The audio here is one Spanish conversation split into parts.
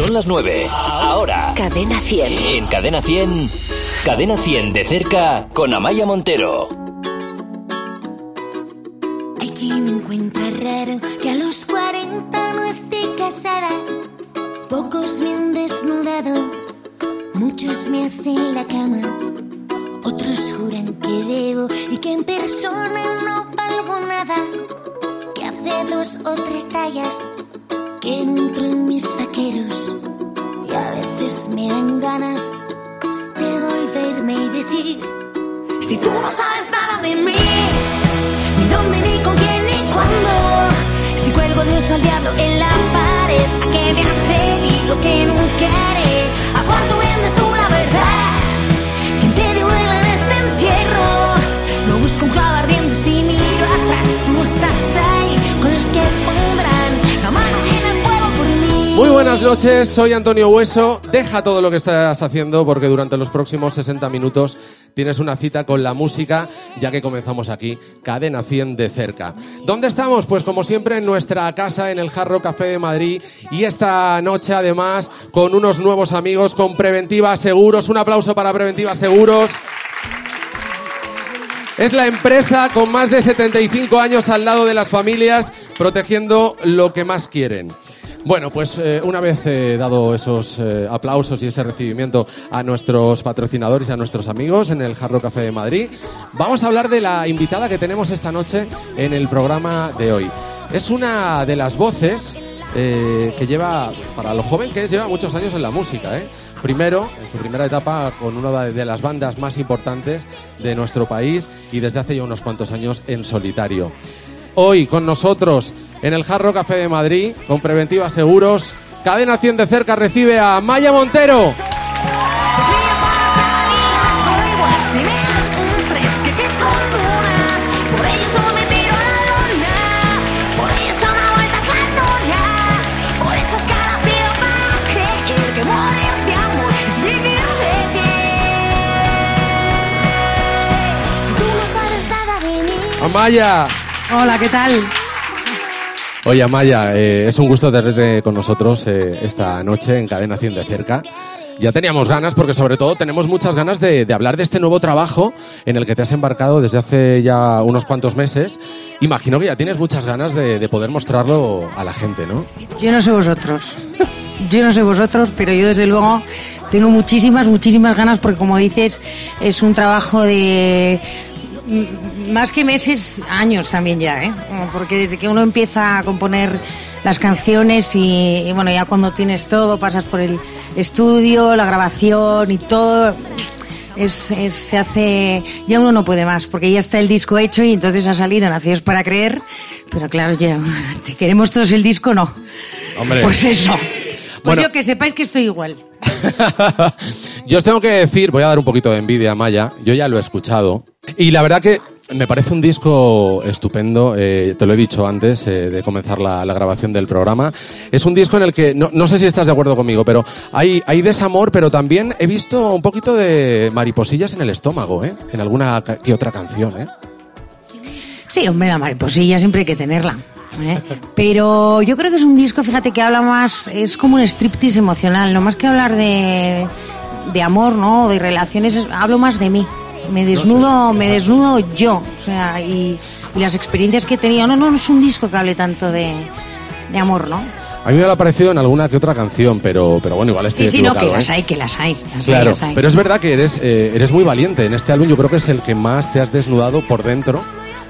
Son las 9. Ahora. Cadena 100. En Cadena 100. Cadena 100 de cerca con Amaya Montero. Hay quien me encuentra raro que a los 40 no esté casada. Pocos me han desnudado, muchos me hacen la cama. Otros juran que debo y que en persona no valgo nada. Que hace dos o tres tallas que no entro en mis Y a veces me dan ganas de volverme y decir: Si tú no sabes nada de mí, ni dónde, ni con quién, ni cuándo. Si cuelgo de oso al diablo en la pared, a que me atreví lo que nunca haré. ¿A cuánto vendes tú la verdad? Muy buenas noches, soy Antonio Hueso. Deja todo lo que estás haciendo porque durante los próximos 60 minutos tienes una cita con la música, ya que comenzamos aquí, Cadena 100 de cerca. ¿Dónde estamos? Pues como siempre en nuestra casa, en el Jarro Café de Madrid. Y esta noche además con unos nuevos amigos, con Preventiva Seguros. Un aplauso para Preventiva Seguros. Es la empresa con más de 75 años al lado de las familias, protegiendo lo que más quieren. Bueno, pues eh, una vez eh, dado esos eh, aplausos y ese recibimiento a nuestros patrocinadores y a nuestros amigos en el Jarro Café de Madrid, vamos a hablar de la invitada que tenemos esta noche en el programa de hoy. Es una de las voces que lleva, para lo joven que es, lleva muchos años en la música. ¿eh? Primero, en su primera etapa, con una de las bandas más importantes de nuestro país y desde hace ya unos cuantos años en solitario. Hoy con nosotros en el Jarro Café de Madrid, con Preventiva Seguros, Cadena 100 de cerca recibe a Maya Montero. Amaya. Hola, ¿qué tal? Oye, Amaya, eh, es un gusto tenerte con nosotros eh, esta noche en Cadena 100 de cerca. Ya teníamos ganas, porque sobre todo tenemos muchas ganas de, hablar de este nuevo trabajo en el que te has embarcado desde hace ya unos cuantos meses. Imagino que ya tienes muchas ganas de, de poder mostrarlo a la gente, ¿no? Yo no sé vosotros. Yo no sé vosotros, pero yo desde luego tengo muchísimas, muchísimas ganas porque como dices, es un trabajo de más que meses, años también ya, ¿eh? Porque desde que uno empieza a componer las canciones y, y bueno, ya cuando tienes todo, pasas por el estudio, la grabación y todo, es, es- se hace, ya uno no puede más, porque ya está el disco hecho y entonces ha salido Nacidos para Creer, pero claro, ya, ¿te queremos todos el disco? No. Hombre. Pues eso. Pues Bueno. yo que sepáis que estoy igual. Yo os tengo que decir, voy a dar un poquito de envidia a Maya, yo ya lo he escuchado y la verdad que me parece un disco estupendo, eh, te lo he dicho antes eh, de comenzar la, grabación del programa. Es un disco en el que, no, sé si estás de acuerdo conmigo, pero hay, hay desamor, pero también he visto un poquito de mariposillas en el estómago, ¿eh? en alguna que otra canción. ¿eh? Sí, hombre, la mariposilla siempre hay que tenerla. ¿Eh? Pero yo creo que es un disco, fíjate, que habla más, es como un striptease emocional, no más que hablar de, de amor, ¿no? De relaciones, es- hablo más de mí. Me desnudo, me desnudo yo, o sea, y, y las experiencias que he tenido. No, no, no es un disco que hable tanto de, de amor, ¿no? A mí me lo ha parecido en alguna que otra canción, pero, pero bueno, igual estoy Sí, sí, no, que las ¿eh? hay, que las hay. las hay, Claro, las hay. pero es verdad que eres, eh, eres muy valiente. En este álbum yo creo que es el que más te has desnudado por dentro,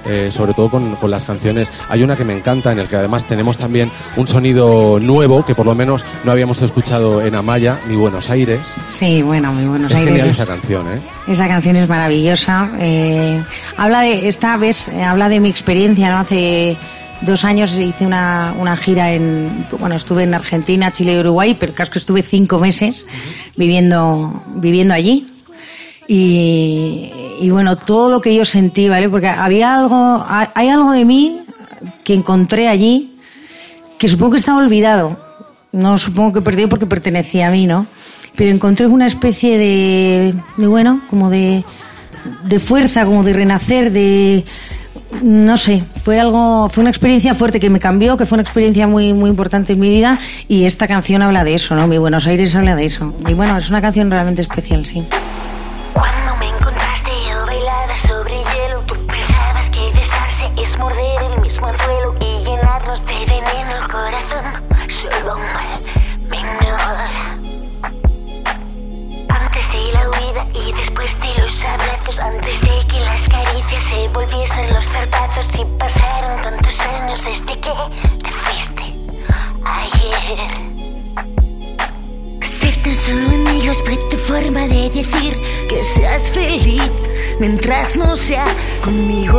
eh, sobre todo con, con las canciones. Hay una que me encanta, en el que además tenemos también un sonido nuevo, que por lo menos no habíamos escuchado en Amaya ni Buenos Aires. Sí, bueno, muy buenos es Aires. genial es- esa canción, ¿eh? Esa canción es maravillosa. eh, habla de, esta vez, eh, habla de mi experiencia, ¿no? Hace dos años hice una, una gira en, bueno, estuve en Argentina, Chile y Uruguay, pero casi estuve cinco meses viviendo, viviendo allí. Y, y bueno, todo lo que yo sentí, ¿vale? Porque había algo, hay algo de mí que encontré allí que supongo que estaba olvidado. No supongo que perdido porque pertenecía a mí, ¿no? Pero encontré una especie de, de bueno, como de, de fuerza, como de renacer, de no sé, fue algo, fue una experiencia fuerte que me cambió, que fue una experiencia muy, muy importante en mi vida y esta canción habla de eso, ¿no? Mi Buenos Aires habla de eso. Y bueno, es una canción realmente especial, sí. Abrazos, antes de que las caricias se volviesen los zarpazos y pasaron tantos años desde que te fuiste ayer. Ser tan solo amigos fue tu forma de decir que seas feliz mientras no sea conmigo.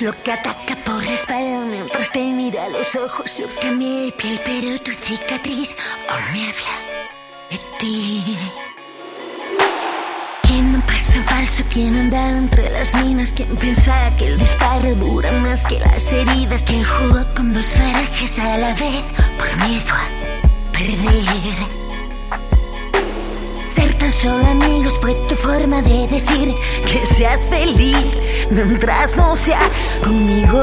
Lo que ataca por la espalda mientras te mira a los ojos Yo cambié de piel pero tu cicatriz aún me habla de ti ¿Quién un paso falso? ¿Quién andaba entre las minas? ¿Quién pensaba que el disparo dura más que las heridas? ¿Quién jugó con dos barajas a la vez por miedo a perder? Tan solo amigos fue tu forma de decir que seas feliz mientras no sea conmigo.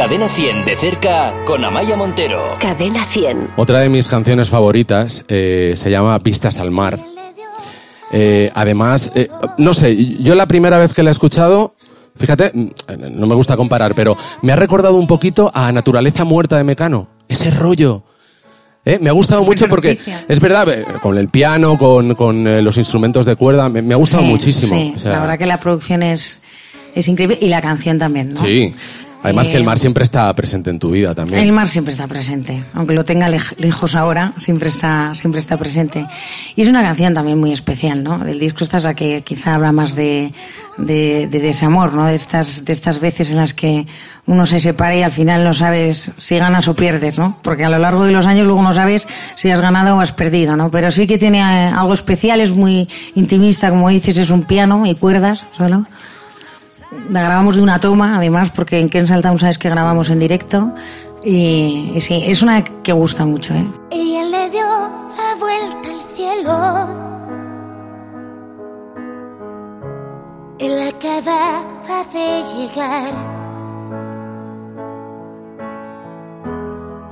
Cadena 100 de cerca con Amaya Montero. Cadena 100. Otra de mis canciones favoritas eh, se llama Vistas al mar. Eh, además, eh, no sé, yo la primera vez que la he escuchado, fíjate, mm, no me gusta comparar, pero me ha recordado un poquito a Naturaleza Muerta de Mecano. Ese rollo. ¿eh? Me ha gustado mucho porque es verdad, eh, con el piano, con, con, eh, los instrumentos de cuerda, me, me ha gustado Sí, muchísimo. sí, O sea, la verdad que la producción es, es increíble y la canción también, ¿no? Sí. Además que el Eh, mar siempre está presente en tu vida también. El mar siempre está presente, aunque lo tenga lej- lejos ahora, siempre está, siempre está presente. Y es una canción también muy especial, ¿no? Del disco esta es la que quizá habla más de, de, de desamor, ¿no? De estas, de estas veces en las que uno se separa y al final no sabes si ganas o pierdes, ¿no? Porque a lo largo de los años luego no sabes si has ganado o has perdido, ¿no? Pero sí que tiene eh, algo especial, es muy intimista, como dices, es un piano y cuerdas solo. La grabamos de una toma, además, porque en Ken Saltown sabes que grabamos en directo. Y, y sí, es una que gusta mucho, ¿eh? Y él le dio la vuelta al cielo. Él acababa de llegar.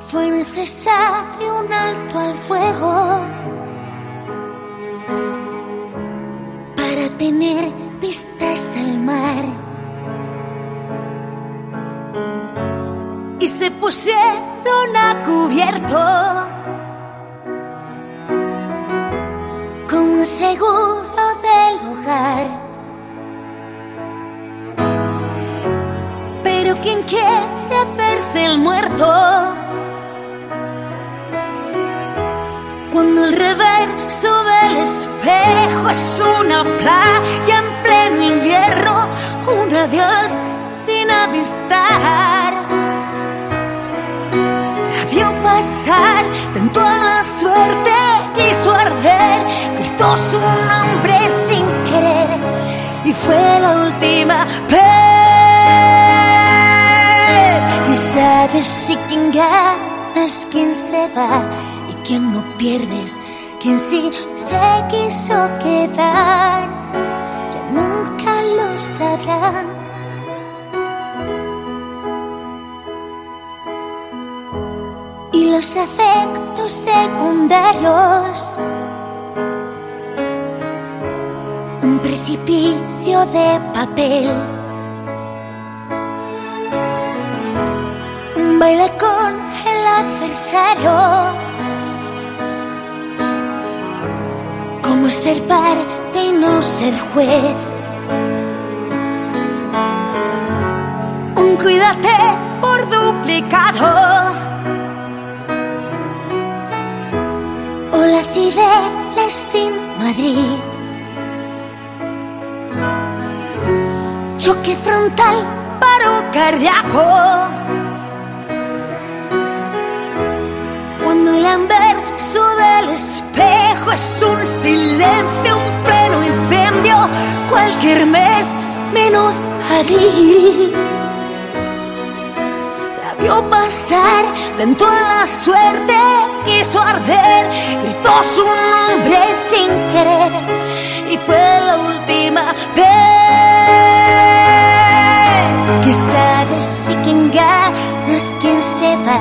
Fue necesario un alto al fuego. tener vistas al mar. Y se pusieron a cubierto con seguro del hogar. Pero quien quiere hacerse el muerto, cuando el reverso del espejo es una playa en pleno invierno, un adiós sin avistar. Pasar, tentó a la suerte, quiso arder, gritó su nombre sin querer y fue la última vez. Y sabes si quien gana es quien se va y quien no pierdes, quien sí se quiso quedar, ya nunca lo sabrán. Los efectos secundarios. Un precipicio de papel. Un baile con el adversario. Como ser parte y no ser juez. Un cuídate por duplicado. O la Cibeles sin Madrid. Choque frontal, paro cardíaco. Cuando el anverso del espejo es un silencio, un pleno incendio, cualquier mes menos abril vio pasar, tentó la suerte, quiso arder, gritó su nombre sin querer y fue la última vez que sabes si quien gana es quien se va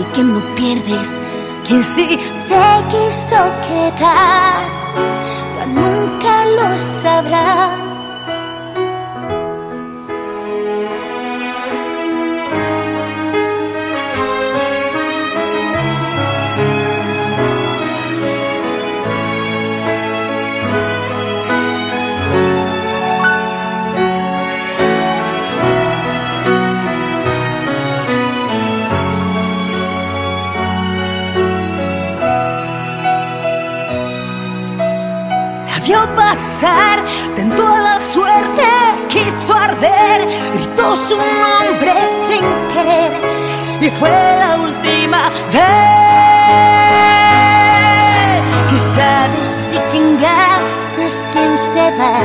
y quien no pierdes, quien sí se quiso quedar, ya nunca lo sabrán. Pasar, tentó la suerte, quiso arder, gritó su nombre sin querer. Y fue la última vez. Sabes si quien gana es quien se va.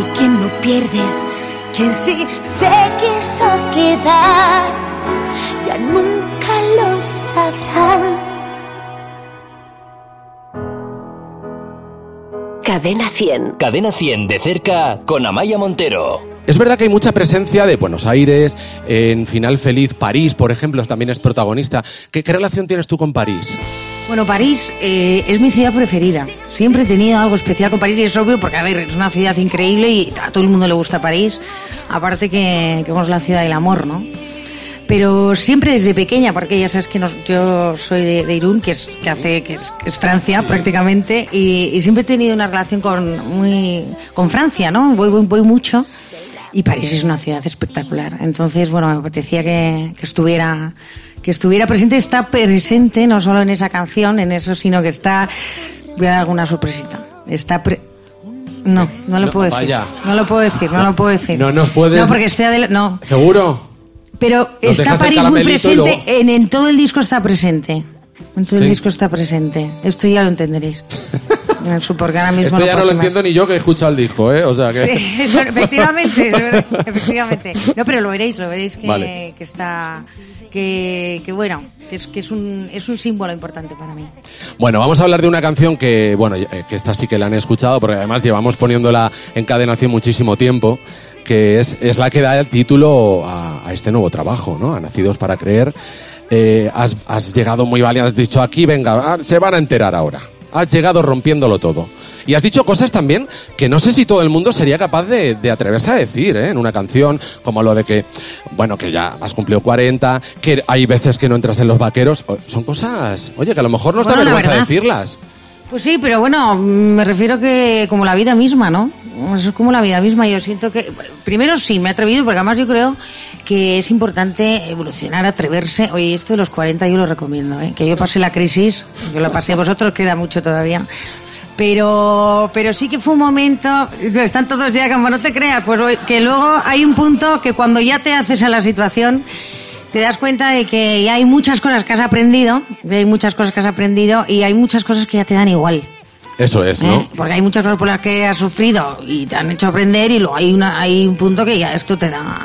Y quien no pierdes, quien sí se quiso quedar, ya nunca lo sabrán. Cadena 100. Cadena 100 de cerca con Amaya Montero. Es verdad que hay mucha presencia de Buenos Aires, en Final Feliz, París, por ejemplo, también es protagonista. ¿Qué, qué relación tienes tú con París? Bueno, París eh, es mi ciudad preferida. Siempre he tenido algo especial con París y es obvio porque, a ver, es una ciudad increíble y a todo el mundo le gusta París. Aparte que, que es la ciudad del amor, ¿no? Pero siempre desde pequeña, porque ya sabes que nos- yo soy de, de Irún, que es, que hace, que es, que es Francia prácticamente, y, y siempre he tenido una relación con, muy, con Francia, ¿no? Voy, voy, voy mucho. Y París es una ciudad espectacular. Entonces, bueno, me apetecía que, que estuviera que estuviera presente, está presente no solo en esa canción, en eso, sino que está, voy a dar alguna sorpresita. Está pre- no, no lo No, puedo decir. No lo puedo decir, no lo puedo decir. No nos puedes- No, porque estoy adela- no, ¿Seguro? Pero Nos está París muy presente, en, en todo el disco está presente. En todo Sí. el disco está presente. Esto ya lo entenderéis. Porque ahora mismo Esto ya no lo más. entiendo ni yo que he escuchado el disco, ¿eh? O sea que... Sí, eso, efectivamente, efectivamente. No, pero lo veréis, lo veréis que, Vale. que está, que, que bueno, que es, que es un, es un símbolo importante para mí. Bueno, vamos a hablar de una canción que, bueno, eh, que esta sí que la han escuchado, porque además llevamos poniéndola en cadena hace muchísimo tiempo, que es, es la que da el título a, a este nuevo trabajo, ¿no? A Nacidos para Creer. Eh, has, has llegado muy valiente, has dicho aquí, venga, ah, se van a enterar ahora. Has llegado rompiéndolo todo. Y has dicho cosas también que no sé si todo el mundo sería capaz de, de atreverse a decir ¿eh? en una canción, como lo de que, bueno, que ya has cumplido 40, que hay veces que no entras en los vaqueros. Son cosas, oye, que a lo mejor nos da Bueno, la vergüenza decirlas. Pues sí, pero bueno, me refiero que como la vida misma, ¿no? Eso es como la vida misma. Yo siento que, primero sí, me he atrevido, porque además yo creo que es importante evolucionar, atreverse. Oye, esto de los 40 yo lo recomiendo, ¿eh? Que yo pasé la crisis, yo la pasé, vosotros queda mucho todavía. Pero, pero sí que fue un momento, están todos ya como no te creas, pues que luego hay un punto que cuando ya te haces a la situación, te das cuenta de que ya hay muchas cosas que has aprendido, hay muchas cosas que has aprendido y hay muchas cosas que ya te dan igual. Eso es, ¿no? ¿eh? Porque hay muchas cosas por las que has sufrido y te han hecho aprender y luego hay, una, hay un punto que ya esto te da...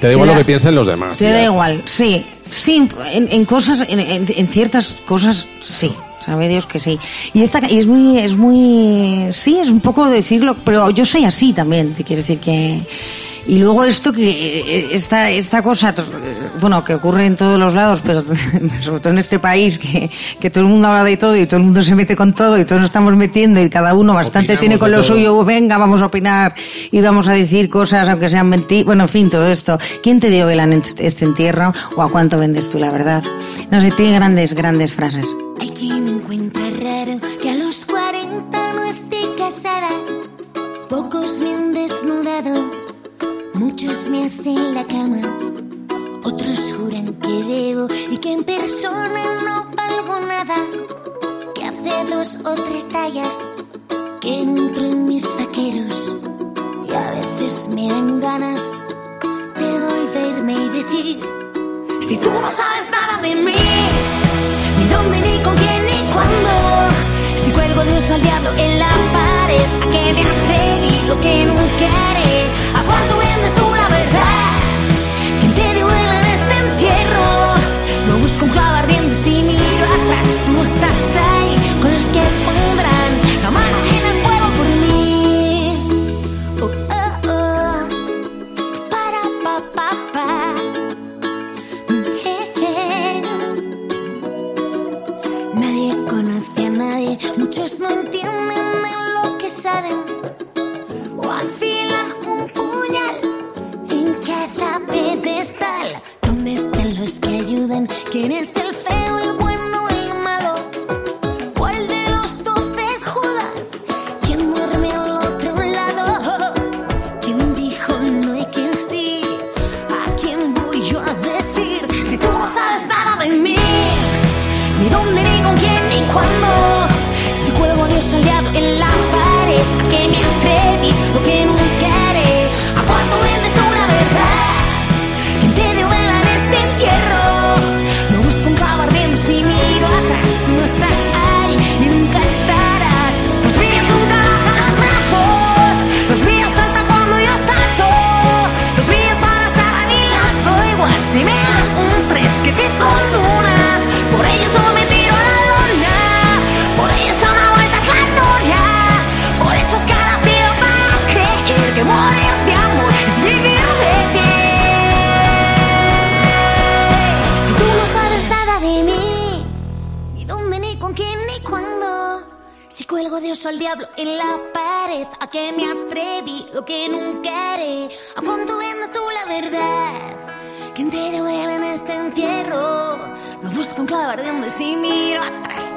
Te da igual lo que piensen los demás. Te da igual, sí. Sí, en, en cosas, en, en- en ciertas cosas, sí. Sabe Dios que sí. Y esta y es muy, es muy, sí, es un poco decirlo, pero yo soy así también, te quiero decir que. Y luego esto que, eh, esta, esta cosa, tr- bueno, que ocurre en todos los lados, pero sobre todo en este país, que, que todo el mundo habla de todo y todo el mundo se mete con todo y todos nos estamos metiendo y cada uno bastante Opinamos tiene con lo todo. suyo, venga, vamos a opinar y vamos a decir cosas, aunque sean mentiras. Bueno, en fin, todo esto. ¿Quién te dio vela en este entierro o a cuánto vendes tú la verdad? No sé, tiene grandes, grandes frases. Hay quien encuentra raro que a los 40 no esté casada. Pocos me han desnudado, muchos me hacen la cama. Otros juran que debo y que en persona no valgo nada. Que hace dos o tres tallas que no entro en mis vaqueros. Y a veces me dan ganas de volverme y decir: Si tú no sabes nada de mí ni dónde, ni con quién, ni cuándo. Si cuelgo de oso al diablo en la pared, a qué me atreví, lo que nunca haré. ¿A cuánto vendes tú la verdad? ¿Quién te vela en este entierro? No busco un clavo ardiendo si miro atrás. Tú no estás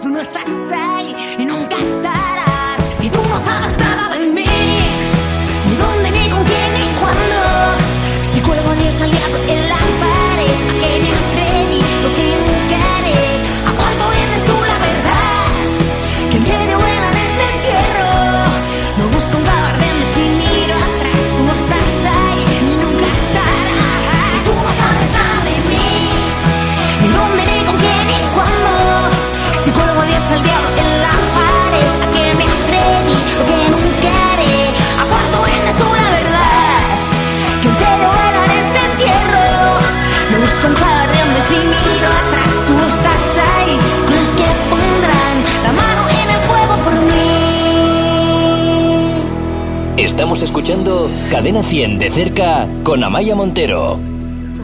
atrás, tú no estás ahí Estamos escuchando Cadena 100 de cerca con Amaya Montero.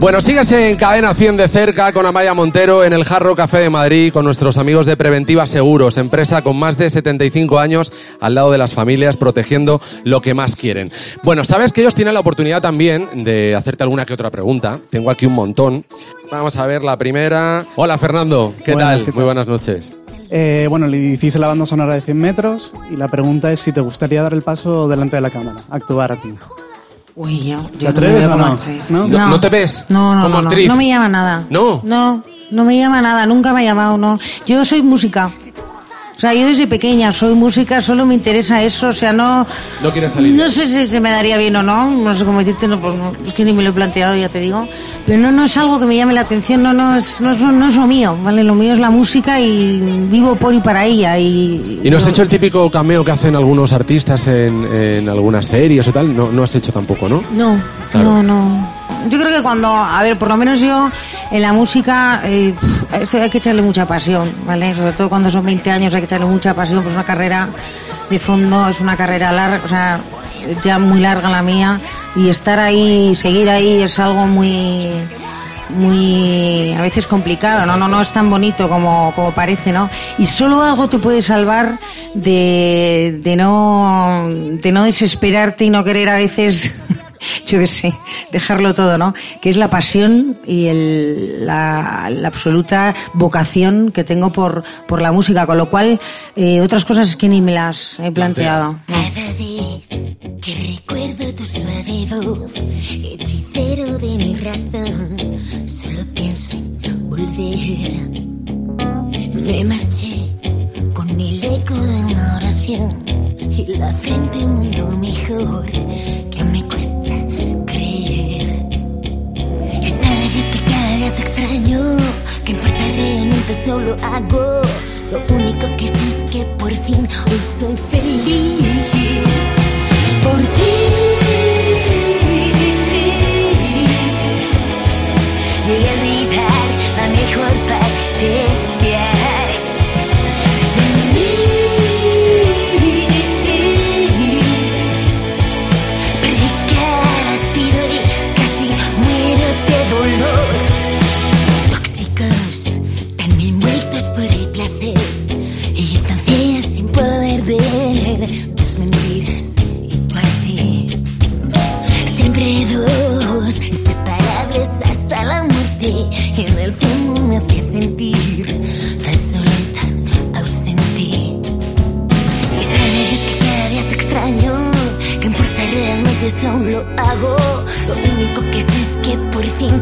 Bueno, síguese en Cadena 100 de cerca con Amaya Montero en el Jarro Café de Madrid con nuestros amigos de Preventiva Seguros, empresa con más de 75 años al lado de las familias protegiendo lo que más quieren. Bueno, sabes que ellos tienen la oportunidad también de hacerte alguna que otra pregunta. Tengo aquí un montón. Vamos a ver la primera. Hola Fernando, ¿qué Buenas, tal? ¿qué tal? Muy buenas noches. Eh, bueno, le hiciste la banda sonora de 100 metros y la pregunta es si te gustaría dar el paso delante de la cámara, actuar a ti. Uy, yo, ¿Te yo no me atreves veo o como no? ¿No? No- no te ves No, no, como no, no. actriz. No me llama nada. ¿No? No, no me llama nada. Nunca me ha llamado, no. Yo soy música. O sea, yo desde pequeña soy música, solo me interesa eso. O sea, no. No quieres salir. No sé si se me daría bien o no. No sé cómo decirte, no, pues no, es que ni me lo he planteado, ya te digo. Pero no, no es algo que me llame la atención, no, no es, no, es- no es lo mío, ¿vale? Lo mío es la música y vivo por y para ella. ¿Y, ¿Y no has hecho el típico cameo que hacen algunos artistas en, en algunas series o tal? No, no has hecho tampoco, ¿no? No, Claro. no, no. Yo creo que cuando, a ver, por lo menos yo en la música eh, esto hay que echarle mucha pasión, ¿vale? Sobre todo cuando son 20 años hay que echarle mucha pasión, pues una carrera de fondo es una carrera larga, o sea, ya muy larga la mía y estar ahí, seguir ahí es algo muy muy a veces complicado, ¿no? No, no es tan bonito como, como parece, ¿no? Y solo algo te puede salvar de, de no de no desesperarte y no querer a veces yo qué sé, dejarlo todo, ¿no? Que es la pasión y el, la, la absoluta vocación que tengo por, por la música, con lo cual eh, otras cosas es que ni me las he planteado. ¿no? Cada vez que recuerdo tu suave voz, hechicero de mi razón, solo pienso en volver. Me marché con el eco de una oración y la frente a un mundo mejor que te extraño, que importa realmente solo hago. Lo único que sé es que por fin hoy soy feliz. Por ti. Solo hago. Lo único que sé es que por fin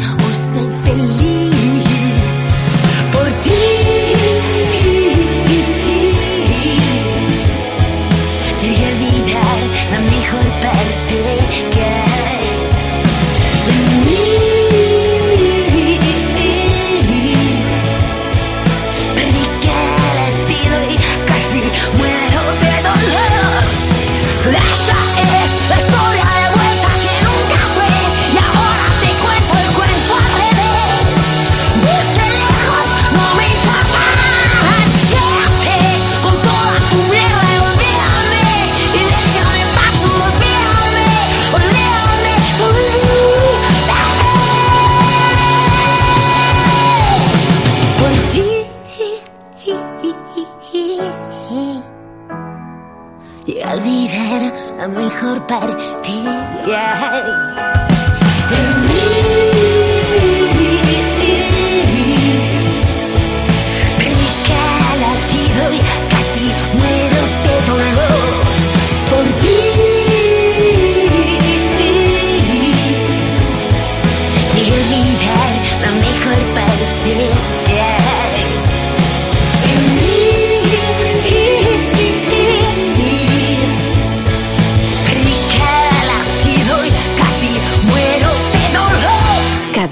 mejor parte que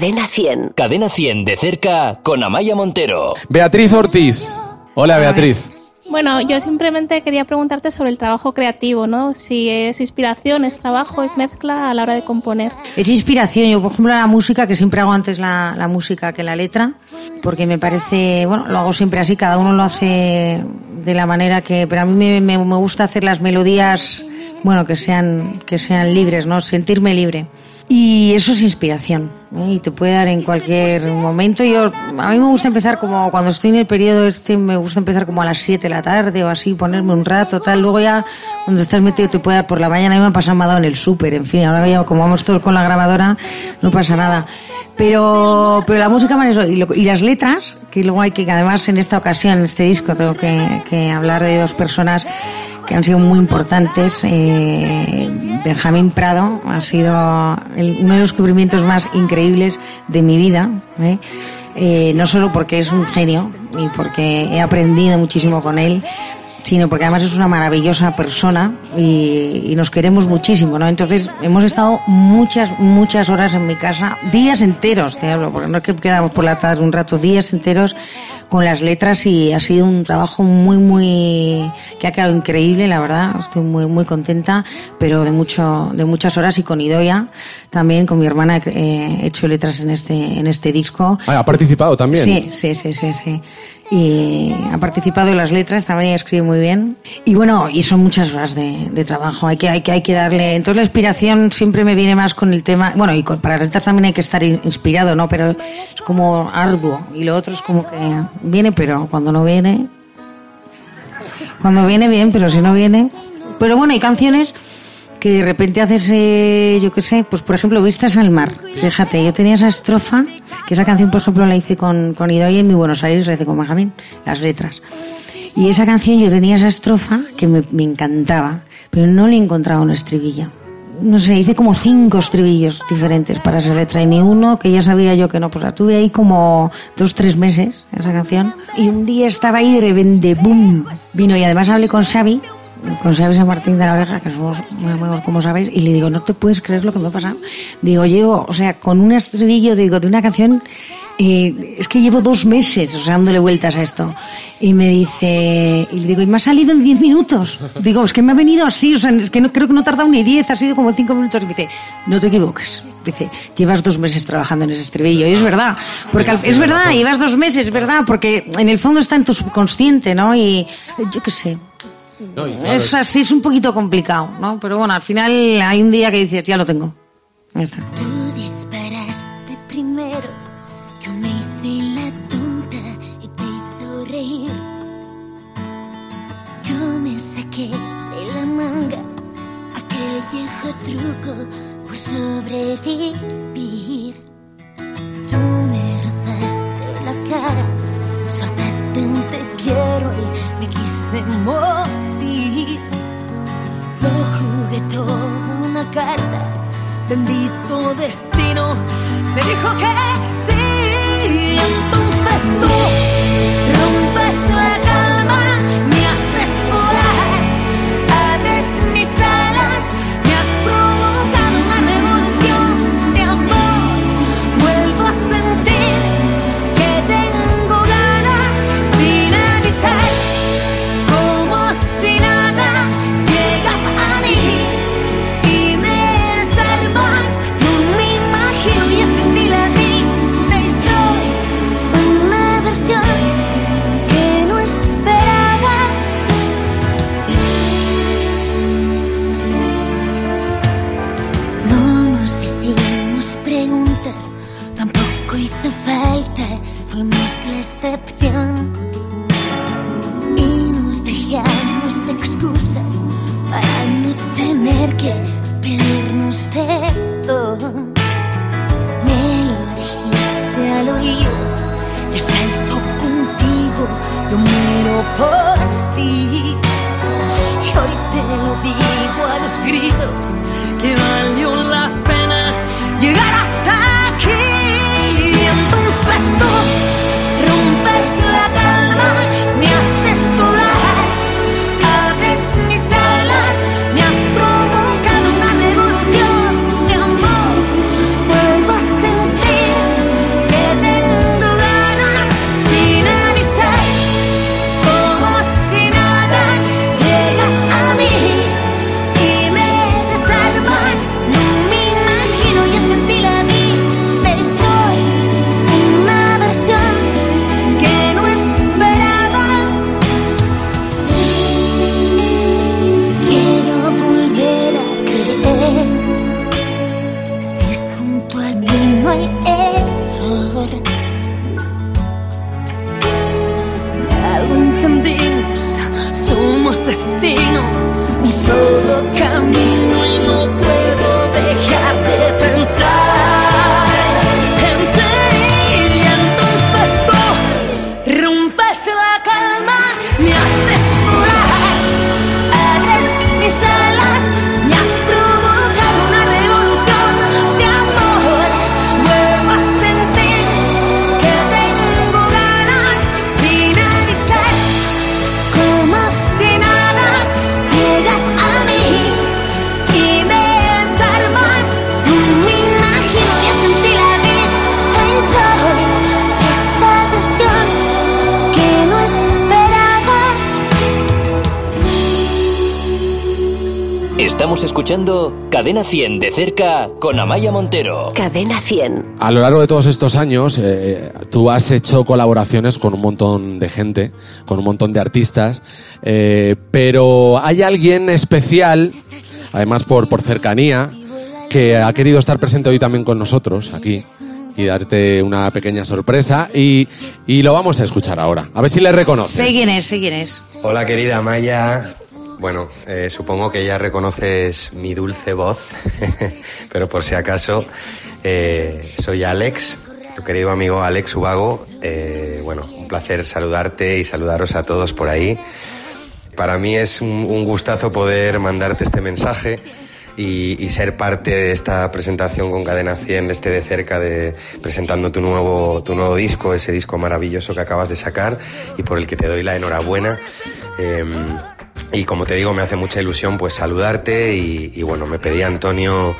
Cadena 100. Cadena 100 de cerca con Amaya Montero. Beatriz Ortiz. Hola Beatriz. Bueno, yo simplemente quería preguntarte sobre el trabajo creativo, ¿no? Si es inspiración, es trabajo, es mezcla a la hora de componer. Es inspiración. Yo, por ejemplo, la música, que siempre hago antes la, la música que la letra, porque me parece, bueno, lo hago siempre así, cada uno lo hace de la manera que, pero a mí me, me, me gusta hacer las melodías, bueno, que sean, que sean libres, ¿no? Sentirme libre. Y eso es inspiración. ¿eh? Y te puede dar en cualquier momento. Yo, a mí me gusta empezar como cuando estoy en el periodo este, me gusta empezar como a las 7 de la tarde o así, ponerme un rato, tal. Luego ya, cuando estás metido, te puede dar por la mañana. A mí me ha pasado, me ha dado en el súper. En fin, ahora ya, como vamos todos con la grabadora, no pasa nada. Pero, pero la música más eso. Y, las letras, que luego hay que, que además en esta ocasión, en este disco, tengo que, que hablar de dos personas que han sido muy importantes. Eh, Benjamín Prado ha sido uno de los descubrimientos más increíbles de mi vida. ¿eh? Eh, no solo porque es un genio y porque he aprendido muchísimo con él, sino porque además es una maravillosa persona y, y nos queremos muchísimo, ¿no? Entonces hemos estado muchas, muchas horas en mi casa, días enteros, te hablo, porque no es que quedamos por la tarde un rato, días enteros con las letras y ha sido un trabajo muy, muy, que ha quedado increíble, la verdad, estoy muy, muy contenta, pero de mucho, de muchas horas y con Idoia, también con mi hermana eh, he hecho letras en este, en este disco. Ah, ha participado también. Sí, sí, sí, sí, sí. Y ha participado en las letras, también escribe muy bien. Y bueno, y son muchas horas de, de trabajo, hay que, hay, que, hay que darle... Entonces la inspiración siempre me viene más con el tema... Bueno, y con, para letras también hay que estar in- inspirado, ¿no? Pero es como arduo. Y lo otro es como que viene, pero cuando no viene... Cuando viene bien, pero si no viene... Pero bueno, hay canciones que de repente haces, eh, yo qué sé, pues por ejemplo, Vistas al Mar. Fíjate, yo tenía esa estrofa, que esa canción, por ejemplo, la hice con, con Idoia en mi Buenos Aires, la hice con Benjamín, las letras. Y esa canción yo tenía esa estrofa que me, me encantaba, pero no le encontraba un estribillo. No sé, hice como cinco estribillos diferentes para esa letra y ni uno que ya sabía yo que no. Pues la tuve ahí como dos, tres meses, esa canción. Y un día estaba ahí de repente, ¡boom! Vino y además hablé con Xavi, con Xavi San Martín de la Vega, que somos muy amigos como sabéis, y le digo, no te puedes creer lo que me ha pasado. Digo, llevo, o sea, con un estribillo, digo, de una canción, eh, es que llevo dos meses, o sea, dándole vueltas a esto. Y me dice, y le digo, y me ha salido en diez minutos. Digo, es que me ha venido así, o sea, es que no, creo que no ha tardado ni diez, ha sido como cinco minutos. Y me dice, no te equivoques. Dice, llevas dos meses trabajando en ese estribillo. Y es verdad, porque al- es verdad, llevas dos meses, es verdad, porque en el fondo está en tu subconsciente, ¿no? Y yo qué sé, No, claro, es así, es un poquito complicado, ¿no? Pero bueno, al final hay un día que dices, ya lo tengo. Ya está. Tú disparaste primero, yo me hice la tonta y te hizo reír. Yo me saqué de la manga aquel viejo truco por sobrevivir. Tú me rozaste la cara, soltaste un te quiero y me quise morir. Jugué todo una carta, bendito destino me dijo que sí. Entonces tú que valió 100 de cerca con Amaya Montero. Cadena 100. A lo largo de todos estos años, eh, tú has hecho colaboraciones con un montón de gente, con un montón de artistas, eh, pero hay alguien especial, además por, por cercanía, que ha querido estar presente hoy también con nosotros aquí y darte una pequeña sorpresa y, y lo vamos a escuchar ahora. A ver si le reconoces. Sé quién es, sé quién es. Hola querida Maya. Bueno, eh, supongo que ya reconoces mi dulce voz, pero por si acaso, eh, soy Alex, tu querido amigo Alex Ubago. Eh, bueno, un placer saludarte y saludaros a todos por ahí. Para mí es un, gustazo poder mandarte este mensaje y, ser parte de esta presentación con Cadena 100, de este de cerca, de presentando tu nuevo, tu nuevo disco, ese disco maravilloso que acabas de sacar y por el que te doy la enhorabuena. Em, y como te digo, me hace mucha ilusión pues saludarte y, bueno, me pedía Antonio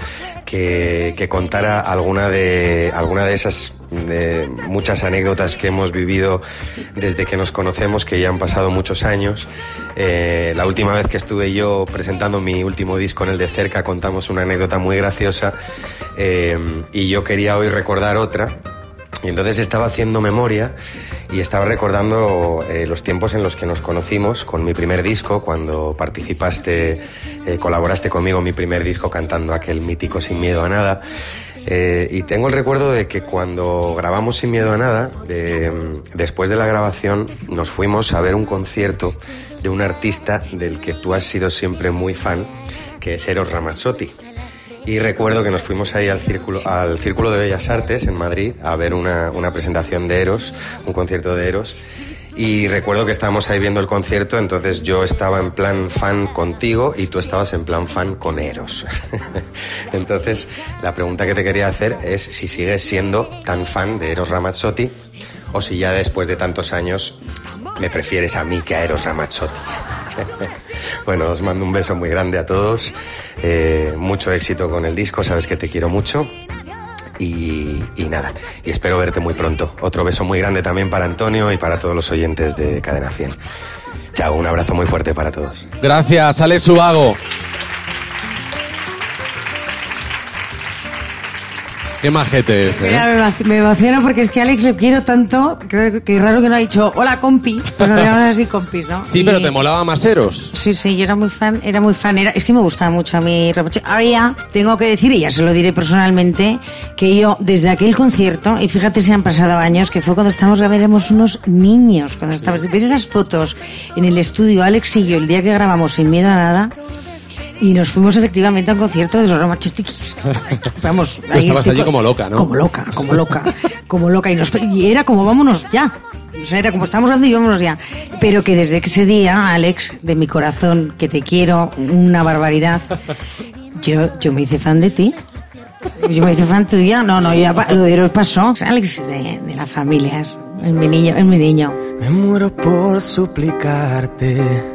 que, que contara alguna de, alguna de esas muchas anécdotas que hemos vivido desde que nos conocemos, que ya han pasado muchos años. Eh, la última vez que estuve yo presentando mi último disco en el de cerca contamos una anécdota muy graciosa eh, y yo quería hoy recordar otra. Y entonces estaba haciendo memoria y estaba recordando eh, los tiempos en los que nos conocimos con mi primer disco, cuando participaste, eh, colaboraste conmigo en mi primer disco cantando aquel mítico Sin Miedo a Nada. Eh, y tengo el recuerdo de que cuando grabamos Sin Miedo a Nada, de- después de la grabación nos fuimos a ver un concierto de un artista del que tú has sido siempre muy fan, que es Eros Ramazzotti. Y recuerdo que nos fuimos ahí al Círculo, al Círculo de Bellas Artes en Madrid a ver una, una presentación de Eros, un concierto de Eros. Y recuerdo que estábamos ahí viendo el concierto, entonces yo estaba en plan fan contigo y tú estabas en plan fan con Eros. entonces, la pregunta que te quería hacer es si sigues siendo tan fan de Eros Ramazzotti o si ya después de tantos años me prefieres a mí que a Eros Ramazzotti. bueno, os mando un beso muy grande a todos. Eh, mucho éxito con el disco, sabes que te quiero mucho. Y, nada, y espero verte muy pronto. Otro beso muy grande también para Antonio y para todos los oyentes de Cadena 100. Chao, un abrazo muy fuerte para todos. Gracias, Alex Ubago. Qué majete es, ¿eh? Claro, me emociona porque es que Alex lo quiero tanto, creo que raro que no ha dicho hola compi, pues nos llamamos así compis, ¿no? Sí, Y- pero te molaba más Eros. Sí, sí, yo era muy fan, era muy fan, era, es que me gustaba mucho a mí Ramoche. Ahora ya tengo que decir, y ya se lo diré personalmente, que yo desde aquel concierto, y fíjate si han pasado años, que fue cuando estábamos grabando, éramos unos niños, cuando estábamos, ves esas fotos en el estudio, Alex y yo, el día que grabamos Sin Miedo a Nada, y nos fuimos efectivamente a un concierto de los Ramachotiquis. Vamos, Tú estabas allí como loca, ¿no? Como loca, como loca, como loca. Y, nos, fue- y era como vámonos ya. O sea, era como estamos hablando y vámonos ya. Pero que desde ese día, Alex, de mi corazón, que te quiero, una barbaridad, yo, yo me hice fan de ti. Yo me hice fan tuya. No, no, ya lo de Eros pasó. Alex es de, de la familia, es, es mi niño, es mi niño. Me muero por suplicarte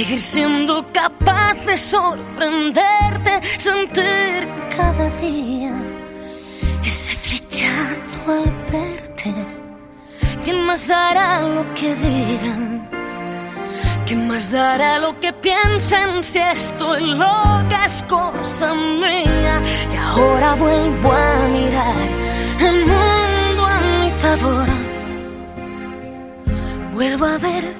Seguir siendo capaz de sorprenderte, sentir cada día ese flechazo al verte. ¿Quién más dará lo que digan? ¿Quién más dará lo que piensen si estoy loca es cosa mía? Y ahora vuelvo a mirar el mundo a mi favor. Vuelvo a ver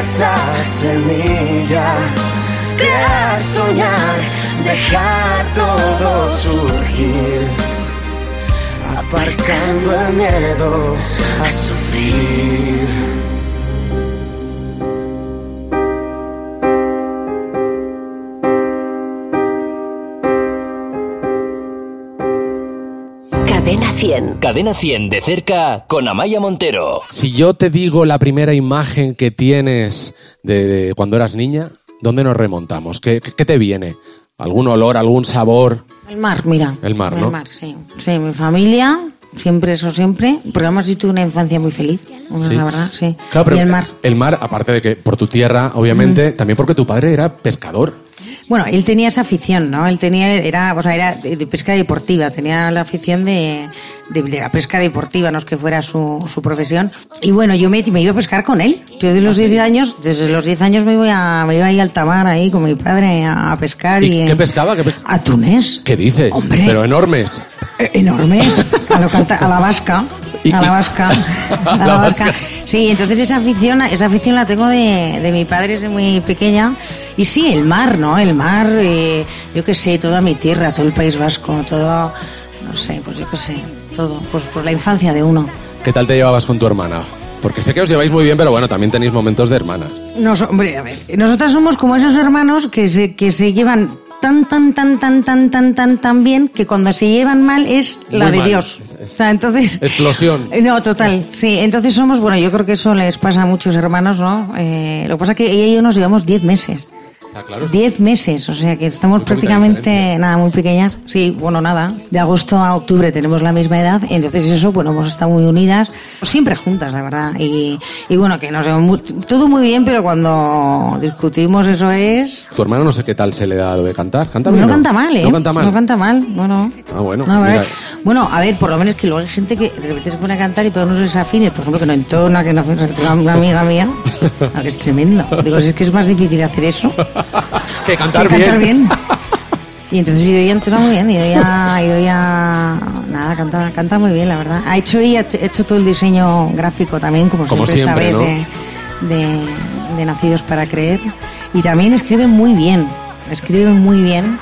esa semilla, crear, soñar, dejar todo surgir, aparcando el miedo a sufrir. Cadena 100. Cadena 100 de cerca con Amaya Montero. Si yo te digo la primera imagen que tienes de, de cuando eras niña, ¿dónde nos remontamos? ¿Qué, qué te viene? ¿Algún olor, algún sabor? El mar, mira. El mar, ¿no? El mar, sí. Sí, mi familia, siempre, eso siempre. Porque además yo tuve una infancia muy feliz, Sí. la verdad, sí. Claro, pero y el mar. el mar, aparte de que por tu tierra, obviamente, también porque tu padre era pescador. Bueno, él tenía esa afición, ¿no? Él tenía, era, o sea, era de, pesca deportiva, tenía la afición de, de, de la pesca deportiva, no es que fuera su, su profesión. Y bueno, yo me, me iba a pescar con él. Yo de los 10 años, desde los 10 años me iba a, me iba ahí al tamar ahí con mi padre a, a pescar. ¿Y Y, qué pescaba? ¿Qué pes- Atunes. ¿Qué dices? Hombre. Pero enormes. Eh, enormes a, lo canta- a la vasca a la vasca a La la vasca vasca. sí entonces esa afición esa afición la tengo de, de mi padre desde muy pequeña y sí el mar no el mar eh, yo qué sé toda mi tierra todo el país vasco todo no sé pues yo qué sé todo pues por la infancia de uno ¿Qué tal te llevabas con tu hermana? Porque sé que os lleváis muy bien, pero bueno, también tenéis momentos de hermanas. Nos, hombre, a ver, nosotras somos como esos hermanos que se, que se llevan tan, tan, tan, tan, tan, tan, tan, tan bien que cuando se llevan mal es la Muy de mal. Dios. Es- es- O sea, entonces... Explosión. No, total, sí. Entonces somos, bueno, yo creo que eso les pasa a muchos hermanos, ¿no? Eh, lo que pasa es que ella y yo nos llevamos 10 meses. Ah, claro. 10 meses, o sea que estamos Muy prácticamente, nada, muy pequeñas. Sí, bueno, nada. De agosto a octubre tenemos la misma edad, entonces eso, bueno, hemos estado muy unidas, siempre juntas, la verdad. Y, y bueno, que nos mu- todo muy bien, pero cuando discutimos eso es... Tu hermano no sé qué tal se le da lo de cantar. ¿Canta No, canta mal, ¿eh? No canta mal. No canta mal, bueno. Ah, bueno, No, a bueno, a ver, por lo menos que luego hay gente que de repente se pone a cantar y pega unos desafines, por ejemplo, que no entona, que no una amiga mía. Que es tremendo. Digo, si es que es más difícil hacer eso que cantar, que cantar bien. bien. Y entonces Idoia entona muy bien, Idoia, Idoia, nada, canta, canta muy bien, la verdad. Ha hecho ella, ha hecho todo el diseño gráfico también, como, Como siempre, siempre, esta vez de, de, de Nacidos para Creer. Y también escribe muy bien, escribe muy bien.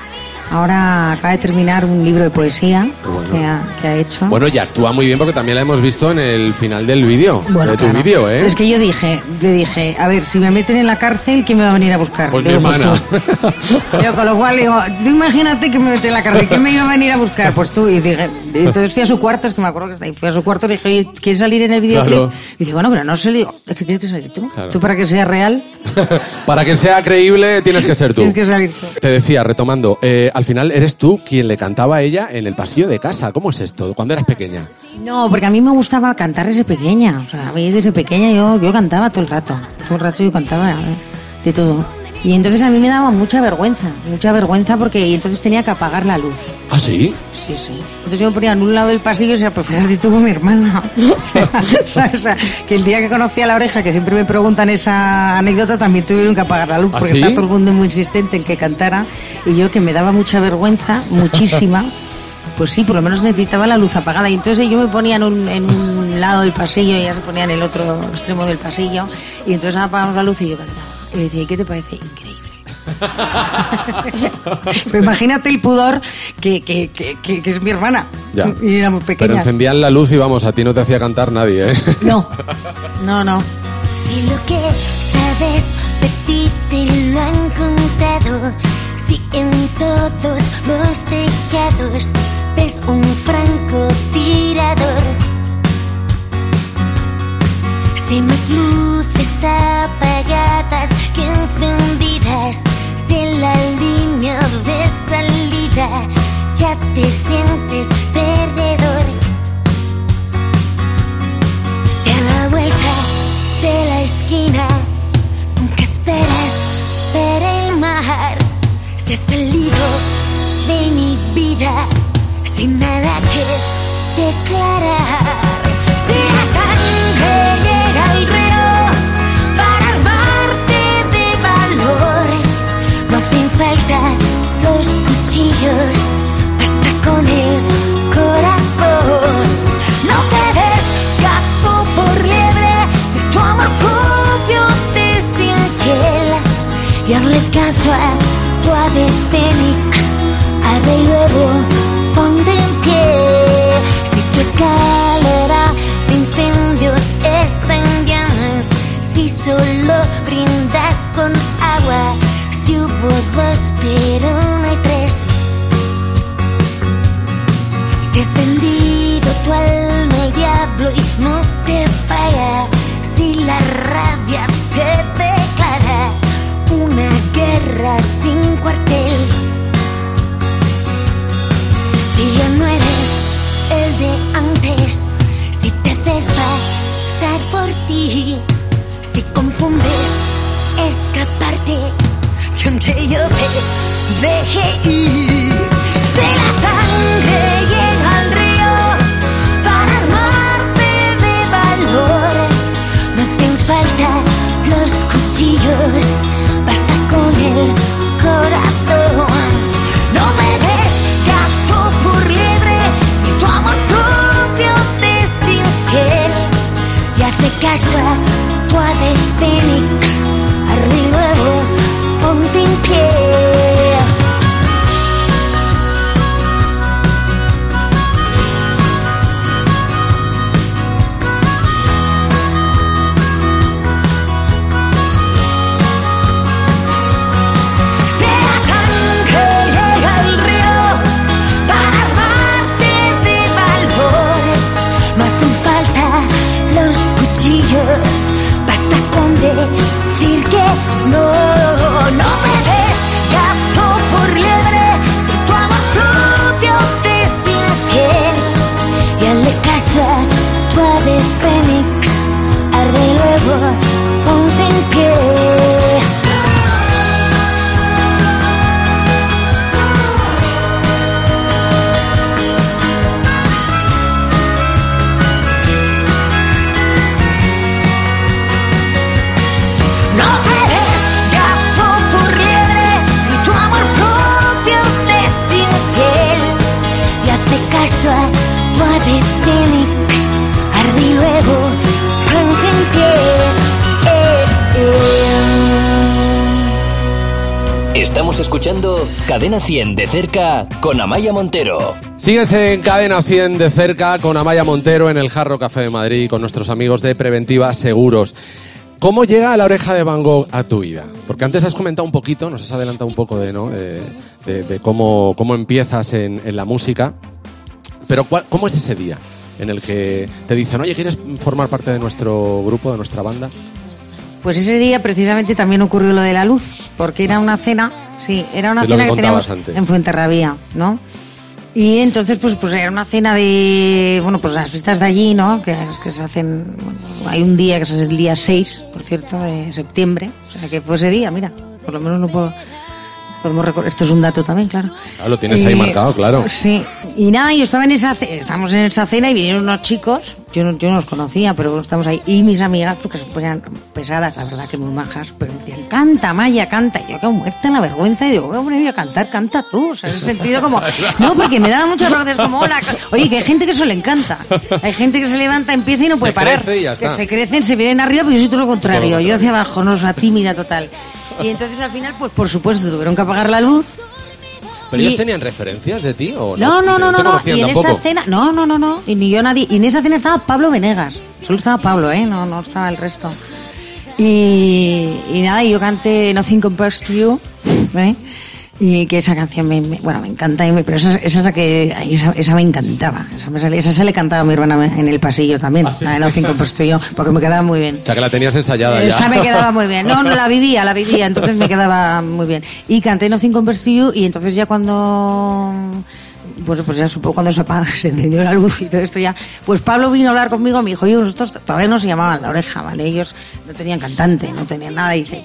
Ahora acaba de terminar un libro de poesía bueno. que, ha, que ha hecho. Bueno, y actúa muy bien porque también la hemos visto en el final del vídeo. Bueno, de tu vídeo, ¿eh? Es que yo dije, le dije, a ver, si me meten en la cárcel, ¿quién me va a venir a buscar? Pues mi hermana. tú. Yo, con lo cual digo, tú imagínate que me meten en la cárcel, ¿quién me iba a venir a buscar? Pues tú. Y dije, entonces fui a su cuarto, es que me acuerdo que está ahí, fui a su cuarto y le dije, oye, ¿quieres salir en el videoclip? Claro. Y dice, bueno, pero no sé, digo, es que tienes que salir tú. Claro. Tú para que sea real, Para que sea creíble tienes que ser tú. tienes que salir tú. Te decía, retomando, eh, al final eres tú quien le cantaba a ella en el pasillo de casa. ¿Cómo es esto? Cuando eras pequeña. No, porque a mí me gustaba cantar desde pequeña. O sea, desde pequeña yo, yo cantaba todo el rato. Todo el rato yo cantaba de todo. Y entonces a mí me daba mucha vergüenza, mucha vergüenza porque entonces tenía que apagar la luz. ¿Ah, sí? Sí, sí. Entonces yo me ponía en un lado del pasillo y decía, pues fíjate tú con mi hermana. O sea, que el día que conocí a la oreja, que siempre me preguntan esa anécdota, también tuvieron que apagar la luz ¿Ah, porque sí? está todo el mundo muy insistente en que cantara. Y yo que me daba mucha vergüenza, muchísima. Pues sí, por lo menos necesitaba la luz apagada. Y entonces yo me ponía en un, en un lado del pasillo y ella se ponía en el otro extremo del pasillo. Y entonces apagamos la luz y yo cantaba. Y le decía, ¿y qué te parece? Increíble. Pero imagínate el pudor que, que, que, que- que es mi hermana. Ya. Y éramos Pero pequeñas. encendían la luz y vamos, a ti no te hacía cantar nadie, ¿eh? No, no, no. Si lo que sabes de ti te lo han contado, si en todos los tejados ves un francotirador, si más luces apagadas que encendidas, si en la línea de salida ya te sientes perdedor. Y a la vuelta de la esquina nunca esperas ver el mar. Se ha salido de mi vida sin nada que declarar. Si la sangre cuchillos, basta con el corazón. No te des gato por liebre si tu amor propio te es. Y hazle caso a tu ave fénix, arde y luego ponte en pie. Si tu escalera de incendios está en llamas, si solo brindas con agua, si hubo dos pero vendido tu alma al diablo y no te paga, si la rabia te declara una guerra sin cuartel, si ya no eres el de antes, si te haces pasar por ti, si confundes escaparte, que un día yo te deje ir. Ave Estamos escuchando Cadena 100 de cerca con Amaya Montero. Sigues en Cadena 100 de cerca con Amaya Montero en el Jarro Café de Madrid con nuestros amigos de Preventiva Seguros. ¿Cómo llega la oreja de Van Gogh a tu vida? Porque antes has comentado un poquito, nos has adelantado un poco de, ¿no? de, cómo, cómo empiezas en, la música. Pero ¿cuál- ¿cómo es ese día en el que te dicen, oye, ¿quieres formar parte de nuestro grupo, de nuestra banda? Pues ese día precisamente también ocurrió lo de la luz, porque era una cena, sí, era una Es cena que que, teníamos antes. en Fuenterrabía, ¿no? Y entonces, pues, pues era una cena de, bueno, pues las fiestas de allí, ¿no? Que, que se hacen, bueno, hay un día que es el día 6, por cierto, de septiembre, o sea que fue ese día, mira, por lo menos no puedo, esto es un dato también, claro. Lo tienes ahí Y- marcado, claro. Sí, y nada, yo estaba en esa, estábamos en esa cena y vinieron unos chicos, yo no, yo no los conocía, pero estamos ahí, y mis amigas, porque se ponían pesadas, la verdad que muy majas, pero me decían, canta, Maya, canta, y yo quedo muerta en la vergüenza, y digo, voy a ponerme a cantar, canta tú, o sea, en ese sentido como, no, porque me daba muchas gracias como, hola, oye, que hay gente que eso le encanta, hay gente que se levanta, empieza y no puede Se parar, crece y ya que se crecen, se vienen arriba, pero yo soy todo lo contrario, yo hacia abajo, no, o sea, tímida total. Y entonces al final, pues por supuesto, tuvieron que apagar la luz, ¿Pero Y- ellos tenían referencias de ti o no, no, no, no, no. Y en tampoco? esa cena, no, no, no, no. Y ni yo nadie. Y en esa cena estaba Pablo Venegas. Solo estaba Pablo, ¿eh? No, no estaba el resto. Y, y nada, y yo canté Nothing Compares to You, ¿eh? Y que esa canción me, me- bueno, me encanta, y me- pero esa, esa es la que, esa, esa me encantaba. Esa, me salía- esa se le cantaba a mi hermana en el pasillo también, ¿Ah, sí? la de Compares to You, porque me quedaba muy bien. O sea, que la tenías ensayada ya. Esa me quedaba muy bien. No, no la vivía, la vivía, entonces me quedaba muy bien. Y canté Nothing Compares to You y entonces ya cuando pues, pues ya supongo cuando se, apaga, se encendió la luz y todo esto ya, pues Pablo vino a hablar conmigo, me dijo, oye, nosotros todavía no se llamaban La Oreja, ¿vale? Ellos no tenían cantante, no tenían nada, y dice,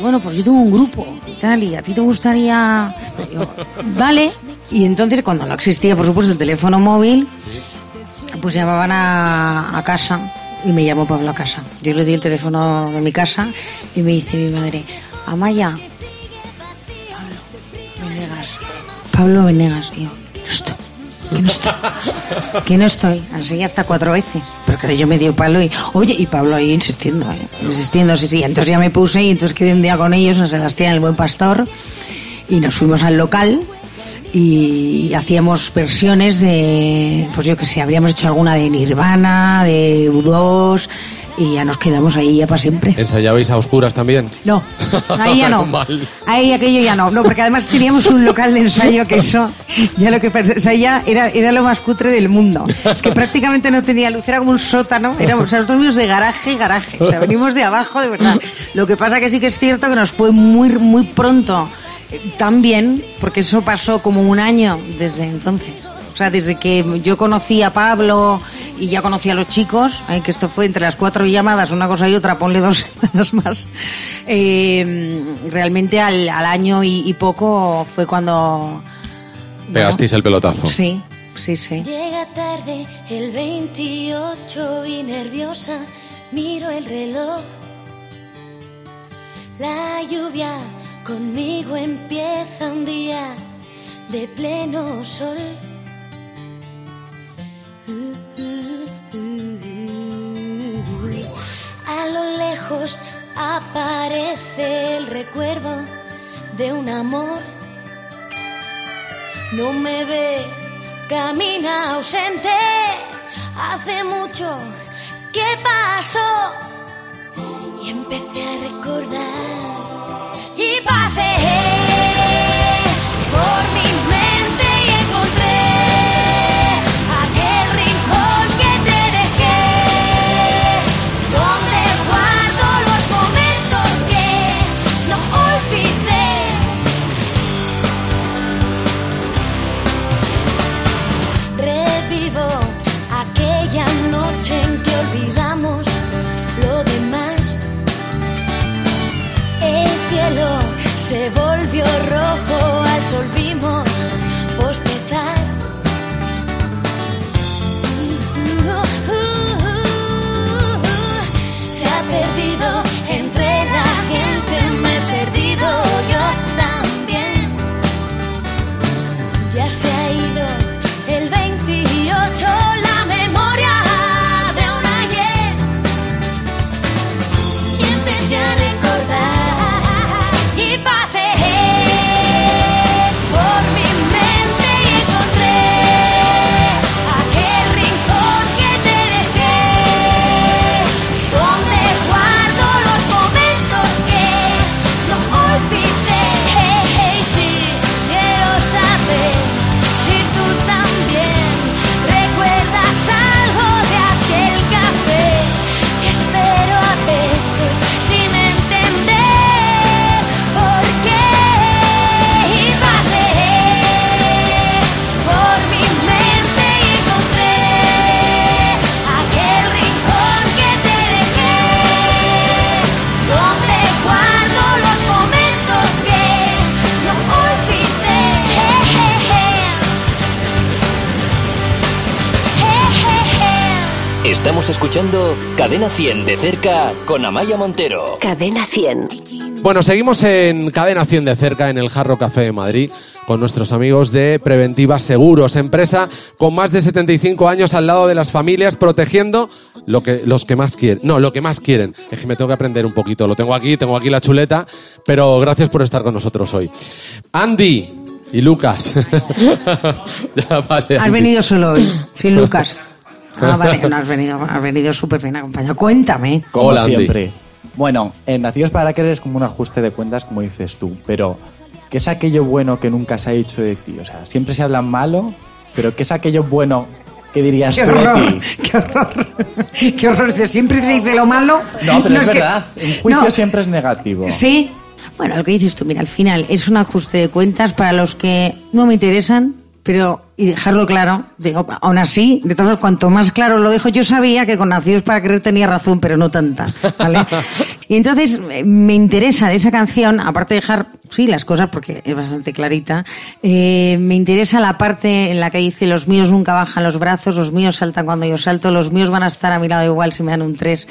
bueno, pues yo tengo un grupo y tal, y a ti te gustaría... Y digo, vale, y entonces cuando no existía, por supuesto, el teléfono móvil, pues llamaban a, casa y me llamó Pablo a casa. Yo le di el teléfono de mi casa y me dice mi madre, Amaya, Pablo Venegas, Pablo Venegas. Y yo, que no estoy, que no estoy. Así hasta cuatro veces. Pero claro, yo me dio palo y, oye, y Pablo ahí insistiendo, ¿eh? insistiendo, sí, sí. Entonces ya me puse y entonces quedé un día con ellos en Sebastián, el buen pastor, y nos fuimos al local y hacíamos versiones de, pues yo que sé, habríamos hecho alguna de Nirvana, de U2 y ya nos quedamos ahí ya para siempre. ¿Ensayabais a oscuras también? No, ahí ya no. Ahí aquello ya no. No, porque además teníamos un local de ensayo que eso, ya lo que o sea, ya era, era lo más cutre del mundo. Es que prácticamente no tenía luz, era como un sótano. Éramos, o sea, nosotros venimos de garaje, garaje. O sea, venimos de abajo, de verdad. Lo que pasa que sí que es cierto que nos fue muy, muy pronto eh, tan bien, porque eso pasó como un año desde entonces. O sea, desde que yo conocí a Pablo y ya conocí a los chicos, eh, que esto fue entre las cuatro llamadas, una cosa y otra, ponle dos semanas más, eh, realmente al, al año y, y poco fue cuando... Pegasteis el pelotazo. Sí, sí, sí. Llega tarde el 28 y nerviosa miro el reloj. La lluvia conmigo empieza un día de pleno sol. Aparece el recuerdo de un amor no me ve, camina ausente. Hace mucho que pasó y empecé a recordar Estamos escuchando Cadena 100 de cerca con Amaya Montero. Cadena 100. Bueno, seguimos en Cadena 100 de cerca en el Jarro Café de Madrid con nuestros amigos de Preventiva Seguros, empresa con más de 75 años al lado de las familias protegiendo lo que los que más quieren. No, lo que más quieren. Es que me tengo que aprender un poquito. Lo tengo aquí, tengo aquí la chuleta, pero gracias por estar con nosotros hoy. Andy y Lucas. Ya, vale, Has venido solo hoy, sin Lucas. Ah, vale, no has venido, has venido súper bien acompañado. Cuéntame. Como Hola, Andy. siempre. Bueno, en Nacidos para Querer es como un ajuste de cuentas, como dices tú, pero ¿qué es aquello bueno que nunca se ha dicho de ti? O sea, siempre se habla malo, pero ¿qué es aquello bueno que dirías ¡Qué tú de horror! ti? ¡Qué horror! ¡Qué horror! Siempre se dice lo malo. No, pero es que- verdad. Un juicio No, siempre es negativo. Sí. Bueno, lo que dices tú, mira, al final es un ajuste de cuentas para los que no me interesan, pero, y dejarlo claro, digo, aún así, de todos modos, cuanto más claro lo dejo, yo sabía que con Nacidos para Querer tenía razón, pero no tanta, ¿vale? y entonces eh, me interesa de esa canción, aparte de dejar, sí, las cosas, porque es bastante clarita, eh, me interesa la parte en la que dice, los míos nunca bajan los brazos, los míos saltan cuando yo salto, los míos van a estar a mi lado igual si me dan un tres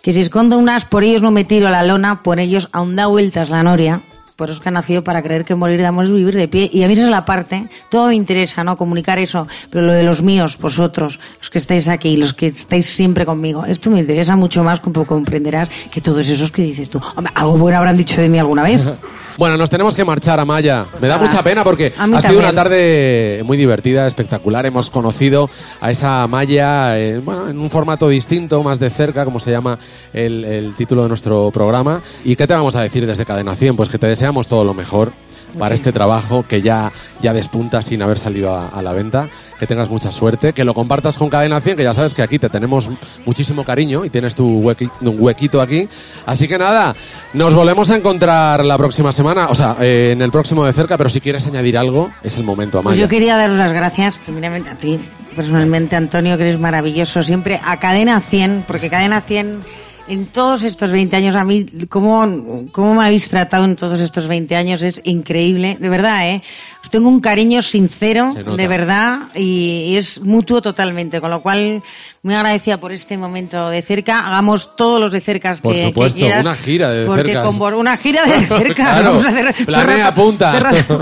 que si escondo un as, por ellos no me tiro a la lona, por ellos aún da vueltas la noria. Por eso es que ha nacido para creer que morir de amor es vivir de pie. Y a mí esa es la parte, todo me interesa, ¿no? Comunicar eso. Pero lo de los míos, vosotros, los que estáis aquí, los que estáis siempre conmigo, esto me interesa mucho más, como comprenderás, que todos esos que dices tú. Hombre, algo bueno habrán dicho de mí alguna vez. Bueno, nos tenemos que marchar, Amaya. Me da mucha pena porque ha sido también. una tarde muy divertida, espectacular. Hemos conocido a esa Amaya eh, bueno, en un formato distinto, más de cerca, como se llama el, el título de nuestro programa. ¿Y qué te vamos a decir desde Cadena 100? Pues que te deseamos todo lo mejor para este trabajo que ya, ya despunta sin haber salido a, a la venta. Que tengas mucha suerte, que lo compartas con Cadena 100, que ya sabes que aquí te tenemos muchísimo cariño y tienes tu huequi- un huequito aquí. Así que nada, nos volvemos a encontrar la próxima semana, o sea, eh, en el próximo de cerca, pero si quieres añadir algo, es el momento, Amaya. Pues yo quería daros las gracias, primeramente a ti, personalmente, Antonio, que eres maravilloso siempre, a Cadena 100, porque Cadena 100, en todos estos 20 años, a mí, cómo, cómo me habéis tratado en todos estos 20 años es increíble, de verdad, ¿eh? Os tengo un cariño sincero, de verdad, y, y es mutuo totalmente, con lo cual, muy agradecida por este momento de cerca. Hagamos todos los de cerca que, Por que supuesto, quieras, una gira de porque cercas. con una gira de cerca. Claro, vamos a hacer planea, rato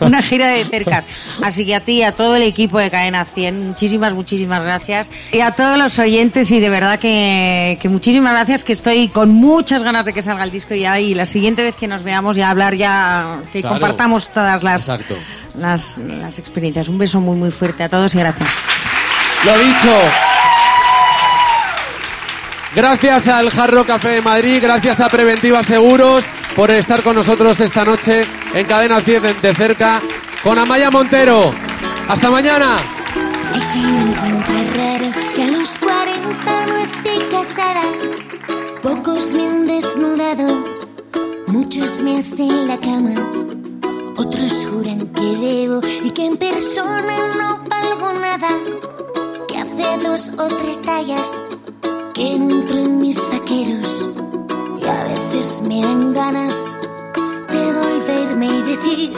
una gira de cercas. Así que a ti y a todo el equipo de Cadena 100, muchísimas, muchísimas gracias. Y a todos los oyentes y de verdad que, que muchísimas gracias, que estoy con muchas ganas de que salga el disco ya y la siguiente vez que nos veamos ya hablar ya, que Claro. compartamos todas las, las, las experiencias. Un beso muy, muy fuerte a todos y gracias. Lo dicho. Gracias al Jarro Café de Madrid, gracias a Preventiva Seguros por estar con nosotros esta noche en Cadena 100 de- de cerca con Amaya Montero. Hasta mañana. Pocos me han desnudado, muchos me hacen la cama. Otros juran que debo y que en persona no valgo nada. Que hace dos o tres tallas que no entro en mis vaqueros. Y a veces me dan ganas de volverme y decir: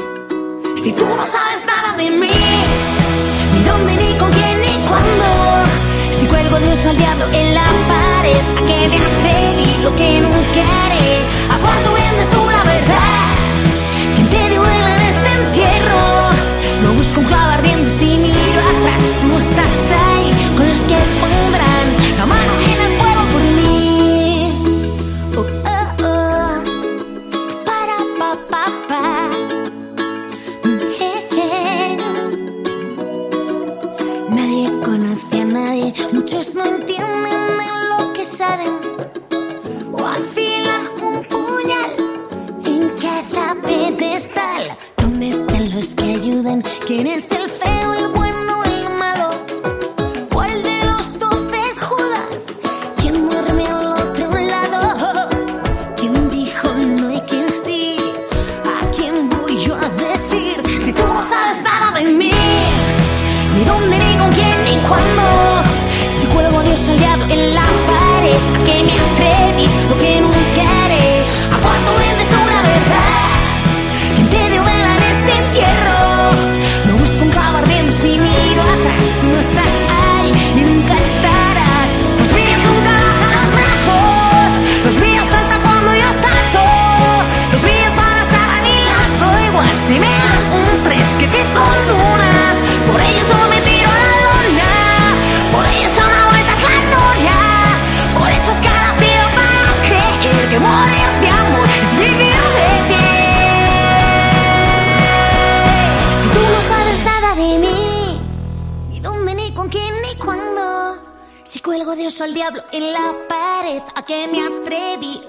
Si tú no sabes nada de mí ni dónde, ni con quién, ni cuándo. Cuelgo oso al diablo en la pared, a que me atreví lo que nunca haré. ¿A cuánto vendes tú la verdad? ¿Quién te dio en este entierro? No busco un clavo ardiendo si miro atrás. Tú no estás ahí con los que pondrán la mano en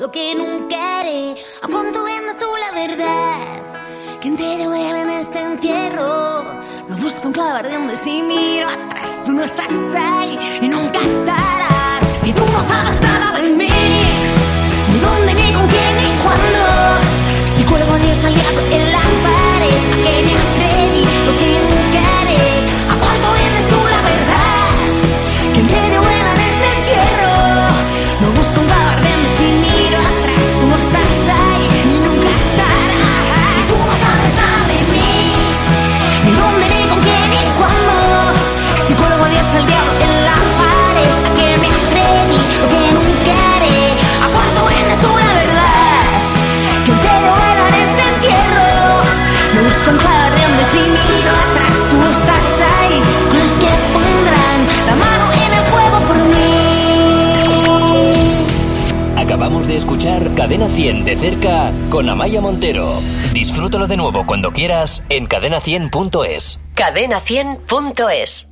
lo que nunca haré. A punto vendas tú la verdad, que entero vuelve en este entierro. Lo busco en clavar de donde si miro atrás, tú no estás ahí. escuchar Cadena 100 de cerca con Amaya Montero. Disfrútalo de nuevo cuando quieras en cadena100.es. Cadena100.es.